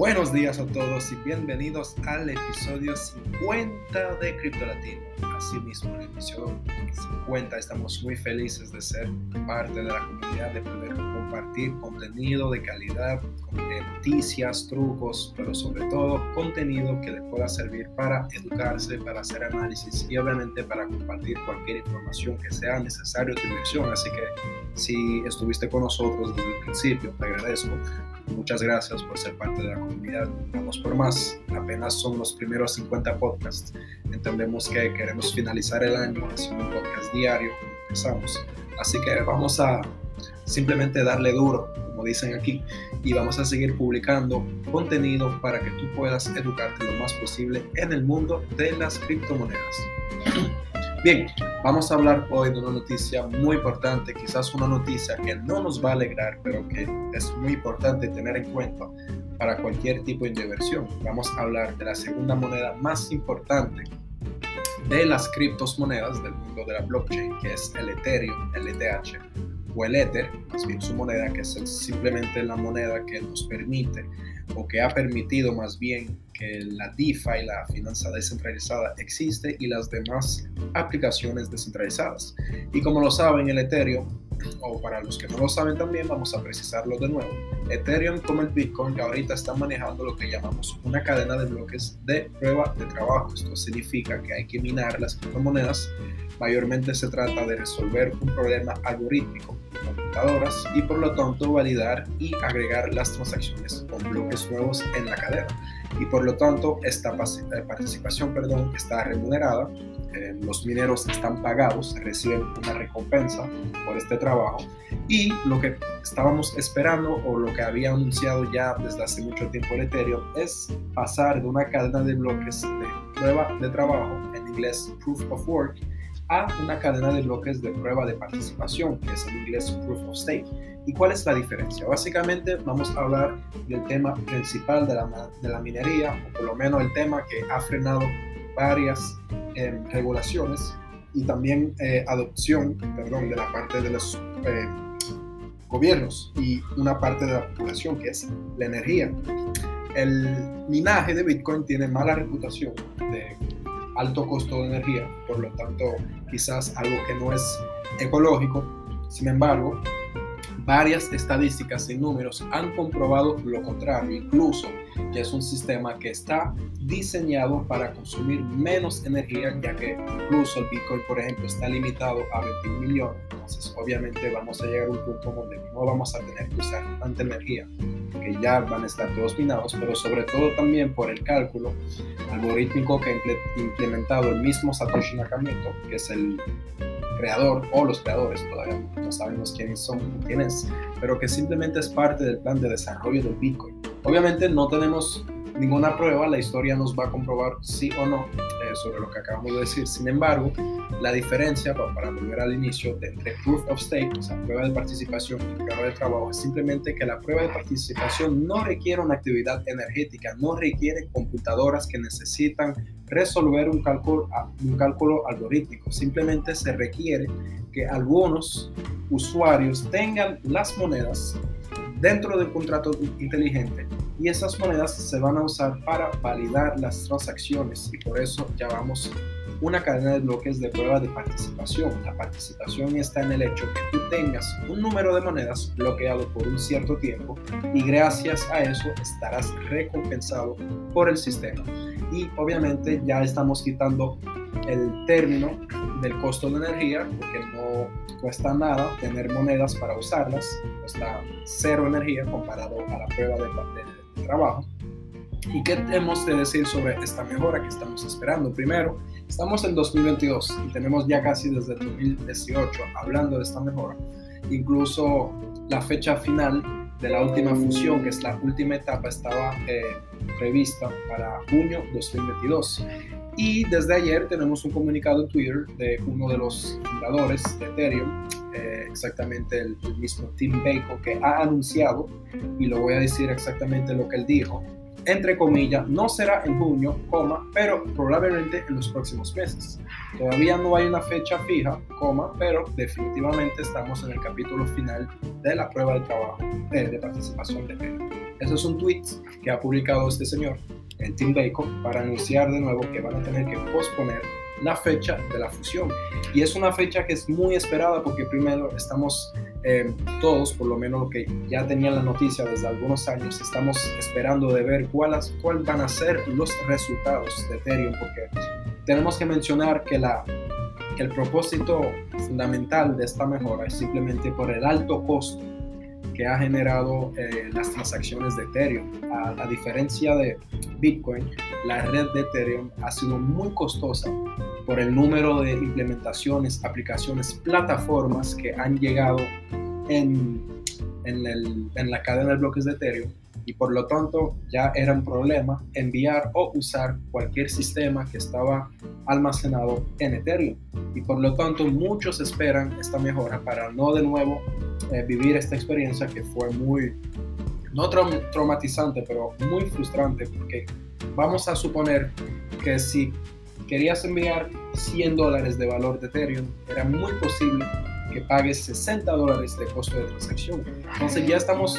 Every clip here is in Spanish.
Buenos días a todos y bienvenidos al episodio 50 de Cripto Latino. Asimismo, en el episodio 50 estamos muy felices de ser parte de la comunidad, de poder compartir contenido de calidad, noticias, trucos, pero sobre todo contenido que le pueda servir para educarse, para hacer análisis y obviamente para compartir cualquier información que sea necesaria de inversión. Así que si estuviste con nosotros desde el principio, te agradezco. Muchas gracias por ser parte de la comunidad. Vamos por más. Apenas son los primeros 50 podcasts. Entendemos que queremos finalizar el año haciendo un podcast diario. Empezamos. Así que vamos a simplemente darle duro, como dicen aquí, y vamos a seguir publicando contenido para que tú puedas educarte lo más posible en el mundo de las criptomonedas. Bien, vamos a hablar hoy de una noticia muy importante, quizás una noticia que no nos va a alegrar, pero que es muy importante tener en cuenta para cualquier tipo de inversión. Vamos a hablar de la segunda moneda más importante de las criptomonedas del mundo de la blockchain, que es el Ethereum, el ETH o el Ether, más bien su moneda, que es simplemente la moneda que nos permite o que ha permitido más bien que la DeFi, la finanza descentralizada, existe y las demás aplicaciones descentralizadas. Y como lo saben, el Ethereum, o para los que no lo saben también, vamos a precisarlo de nuevo. Ethereum como el Bitcoin ahorita están manejando lo que llamamos una cadena de bloques de prueba de trabajo. Esto significa que hay que minar las criptomonedas. Mayormente se trata de resolver un problema algorítmico computadoras y por lo tanto validar y agregar las transacciones con bloques nuevos en la cadena. Y por lo tanto esta eh, participación perdón, está remunerada, eh, los mineros están pagados, reciben una recompensa por este trabajo y lo que estábamos esperando o lo que había anunciado ya desde hace mucho tiempo el Ethereum es pasar de una cadena de bloques de prueba de trabajo, en inglés Proof of Work, a una cadena de bloques de prueba de participación, que es en inglés Proof of Stake. ¿Y cuál es la diferencia? Básicamente vamos a hablar del tema principal de la, de la minería, o por lo menos el tema que ha frenado varias em, regulaciones y también eh, adopción, perdón, de la parte de los eh, gobiernos y una parte de la población, que es la energía. El minaje de Bitcoin tiene mala reputación alto costo de energía, por lo tanto quizás algo que no es ecológico. Sin embargo, varias estadísticas y números han comprobado lo contrario, incluso que es un sistema que está diseñado para consumir menos energía, ya que incluso el Bitcoin, por ejemplo, está limitado a 21 millones. Entonces, obviamente vamos a llegar a un punto donde no vamos a tener que usar tanta energía que ya van a estar todos minados, pero sobre todo también por el cálculo algorítmico que ha implementado el mismo Satoshi Nakamoto, que es el creador o los creadores, todavía no sabemos quiénes son, quién es, pero que simplemente es parte del plan de desarrollo del Bitcoin. Obviamente no tenemos ninguna prueba, la historia nos va a comprobar sí o no eh, sobre lo que acabamos de decir. Sin embargo, la diferencia, para volver al inicio, de entre proof of stake, o sea, prueba de participación y prueba de trabajo, es simplemente que la prueba de participación no requiere una actividad energética, no requiere computadoras que necesitan resolver un cálculo, un cálculo algorítmico. Simplemente se requiere que algunos usuarios tengan las monedas dentro del contrato inteligente y esas monedas se van a usar para validar las transacciones y por eso llamamos una cadena de bloques de prueba de participación. La participación está en el hecho que tú tengas un número de monedas bloqueado por un cierto tiempo y gracias a eso estarás recompensado por el sistema. Y obviamente ya estamos quitando el término del costo de energía porque no cuesta nada tener monedas para usarlas, cuesta cero energía comparado a la prueba de, de trabajo. ¿Y qué tenemos de decir sobre esta mejora que estamos esperando? Primero, estamos en 2022 y tenemos ya casi desde 2018 hablando de esta mejora. Incluso la fecha final de la última fusión, que es la última etapa, estaba eh, prevista para junio 2022. Y desde ayer tenemos un comunicado en Twitter de uno de los fundadores de Ethereum, eh, exactamente el, mismo Tim Bacon, que ha anunciado, y lo voy a decir exactamente lo que él dijo, entre comillas, no será en junio, pero probablemente en los próximos meses. Todavía no hay una fecha fija, pero definitivamente estamos en el capítulo final de la prueba de trabajo eh, de participación de Ethereum. Ese es un tweet que ha publicado este señor, el Team Bacon, para anunciar de nuevo que van a tener que posponer la fecha de la fusión. Y es una fecha que es muy esperada porque primero estamos eh, todos, por lo menos que ya tenían la noticia desde algunos años, estamos esperando de ver cuáles cuál van a ser los resultados de Ethereum porque tenemos que mencionar que, la, que el propósito fundamental de esta mejora es simplemente por el alto costo que ha generado eh, las transacciones de Ethereum. A, a, diferencia de Bitcoin, la red de Ethereum ha sido muy costosa por el número de implementaciones, aplicaciones, plataformas que han llegado en, en, el, en la cadena de bloques de Ethereum y por lo tanto ya era un problema enviar o usar cualquier sistema que estaba almacenado en Ethereum. Y por lo tanto muchos esperan esta mejora para no de nuevo eh, vivir esta experiencia que fue muy, no traumatizante, pero muy frustrante porque vamos a suponer que si querías enviar 100 dólares de valor de Ethereum, era muy posible que pagues 60 dólares de costo de transacción. Entonces ya estamos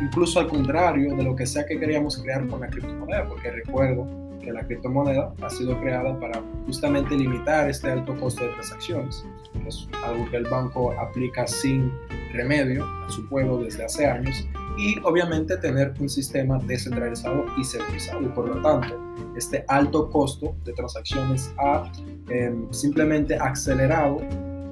incluso al contrario de lo que sea que queríamos crear con la criptomoneda, porque recuerdo que la criptomoneda ha sido creada para justamente limitar este alto costo de transacciones, que es algo que el banco aplica sin remedio a su pueblo desde hace años, y obviamente tener un sistema descentralizado y centralizado. Y por lo tanto, este alto costo de transacciones ha em, simplemente acelerado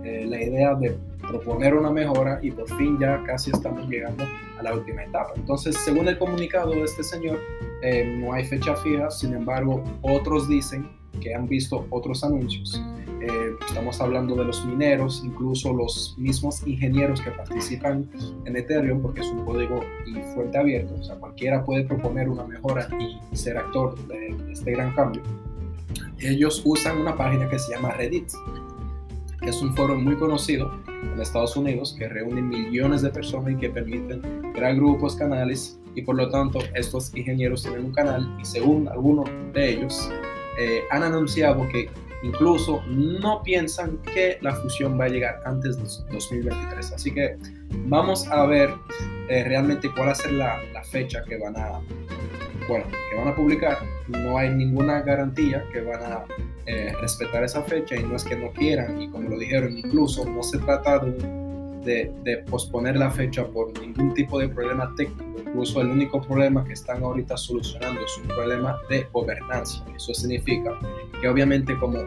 eh, la idea de proponer una mejora y por fin ya casi estamos llegando a la última etapa. Entonces, según el comunicado de este señor, em, no hay fecha fija, sin embargo, otros dicen que han visto otros anuncios eh, estamos hablando de los mineros, incluso los mismos ingenieros que participan en Ethereum, porque es un código y fuente abierto, o sea, cualquiera puede proponer una mejora y ser actor de este gran cambio. Ellos usan una página que se llama Reddit, que es un foro muy conocido en Estados Unidos, que reúne millones de personas y que permiten crear grupos, canales, y por lo tanto estos ingenieros tienen un canal y según algunos de ellos eh, han anunciado que Incluso no piensan que la fusión va a llegar antes de 2023. Así que vamos a ver eh, realmente cuál va a ser la, fecha que van a, que van a publicar. No hay ninguna garantía que van a eh, respetar esa fecha y no es que no quieran y como lo dijeron, incluso no se trata de, posponer la fecha por ningún tipo de problema técnico incluso el único problema que están ahorita solucionando es un problema de gobernanza. Eso significa que obviamente como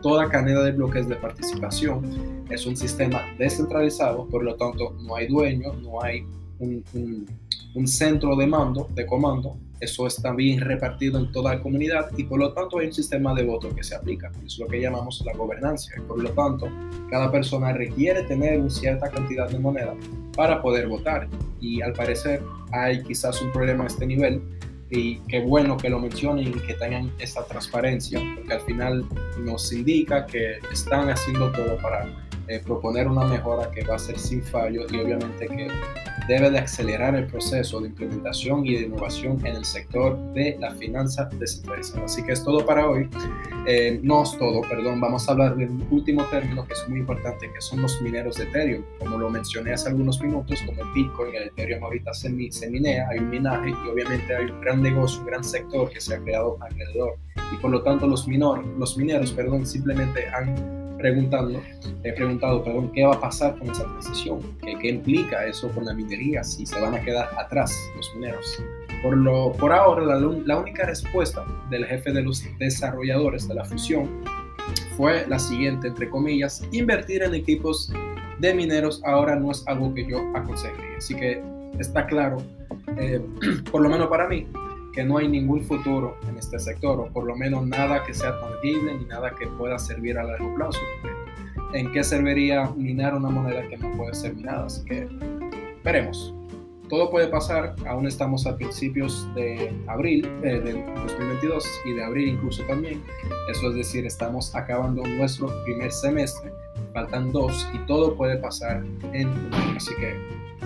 toda cadena de bloques de participación es un sistema descentralizado, por lo tanto no hay dueño, no hay un centro de mando, de comando, eso está bien repartido en toda la comunidad y por lo tanto hay un sistema de voto que se aplica, es lo que llamamos la gobernanza. Y por lo tanto, cada persona requiere tener una cierta cantidad de moneda para poder votar. Y al parecer hay quizás un problema a este nivel. Y qué bueno que lo mencionen y que tengan esta transparencia, porque al final nos indica que están haciendo todo para eh, proponer una mejora que va a ser sin fallo y obviamente que debe de acelerar el proceso de implementación y de innovación en el sector de la finanza descentralizada. Así que es todo para hoy. Eh, no es todo, perdón, vamos a hablar de un último término que es muy importante, que son los mineros de Ethereum. Como lo mencioné hace algunos minutos, como el Bitcoin, el Ethereum ahorita se, se hay un minaje y obviamente hay un gran negocio, un gran sector que se ha creado alrededor. Y por lo tanto los, minor, los mineros perdón, simplemente han preguntando, he preguntado, perdón, ¿qué va a pasar con esa transición? ¿Qué, ¿Qué, implica eso con la minería? Si se van a quedar atrás los mineros. Por, lo, por ahora, la, la única respuesta del jefe de los desarrolladores de la fusión fue la siguiente, entre comillas, invertir en equipos de mineros ahora no es algo que yo aconsejaría. Así que está claro, eh, por lo menos para mí, que no hay ningún futuro en este sector, o por lo menos nada que sea tangible ni nada que pueda servir a largo plazo. ¿En qué serviría minar una moneda que no puede ser minada? Así que veremos. Todo puede pasar, aún estamos a principios de abril eh, del 2022 y de abril incluso también. Eso es decir, estamos acabando nuestro primer semestre, faltan dos y todo puede pasar en. Así que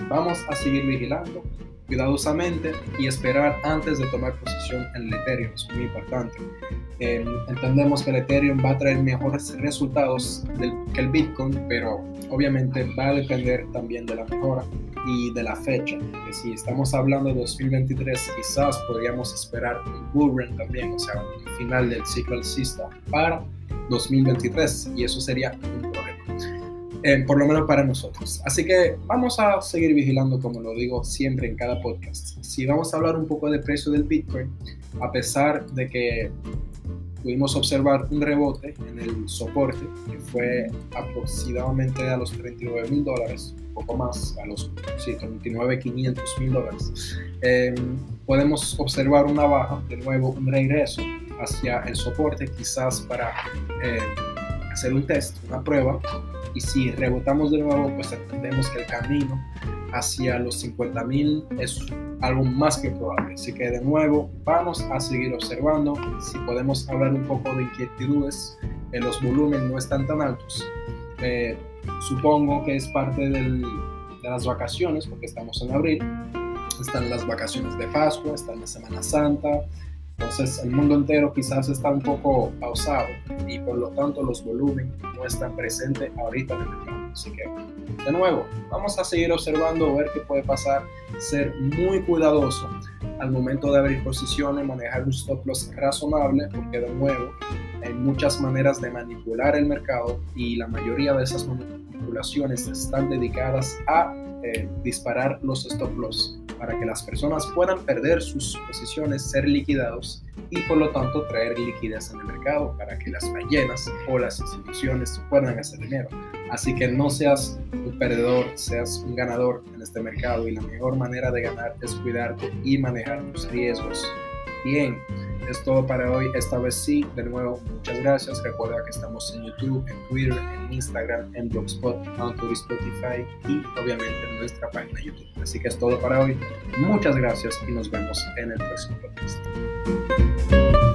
vamos a seguir vigilando cuidadosamente y esperar antes de tomar posición en el Ethereum. Es muy importante. Eh, entendemos que el Ethereum va a traer mejores resultados que el Bitcoin, pero obviamente va a depender también de la mejora y de la fecha. Que si estamos hablando de 2023, quizás podríamos esperar un bull run también, o sea, un final del ciclo alcista para 2023 y eso sería un. Eh, por lo menos para nosotros. Así que vamos a seguir vigilando, como lo digo siempre en cada podcast. Si vamos a hablar un poco del precio del Bitcoin, a pesar de que pudimos observar un rebote en el soporte, que fue aproximadamente a los 39 mil dólares, un poco más, a los sí, 39, 500 mil dólares. Em, podemos observar una baja, de nuevo un regreso hacia el soporte, quizás para eh, hacer un test, una prueba, y si rebotamos de nuevo, pues entendemos que el camino hacia los 50.000 es algo más que probable. Así que de nuevo vamos a seguir observando. Si podemos hablar un poco de inquietudes, en los volúmenes no están tan altos. Eh, supongo que es parte de las vacaciones, porque estamos en abril. Están las vacaciones de Pascua, está la Semana Santa, entonces el mundo entero quizás está un poco pausado y por lo tanto los volúmenes no están presentes ahorita en el mercado. Así que, de nuevo, vamos a seguir observando, ver qué puede pasar, ser muy cuidadoso al momento de abrir posiciones, manejar un stop loss razonable, porque de nuevo hay muchas maneras de manipular el mercado y la mayoría de esas manipulaciones están dedicadas a eh, disparar los stop loss para que las personas puedan perder sus posiciones, ser liquidados y por lo tanto traer liquidez en el mercado para que las ballenas o las instituciones puedan hacer dinero. Así que no seas un perdedor, seas un ganador en este mercado y la mejor manera de ganar es cuidarte y manejar tus riesgos. Bien, es todo para hoy. Esta vez sí, de nuevo, muchas gracias. Recuerda que estamos en YouTube, en Twitter, en Instagram, en Blogspot, Anchor, Spotify y obviamente en nuestra página YouTube. Así que es todo para hoy. Muchas gracias y nos vemos en el próximo podcast.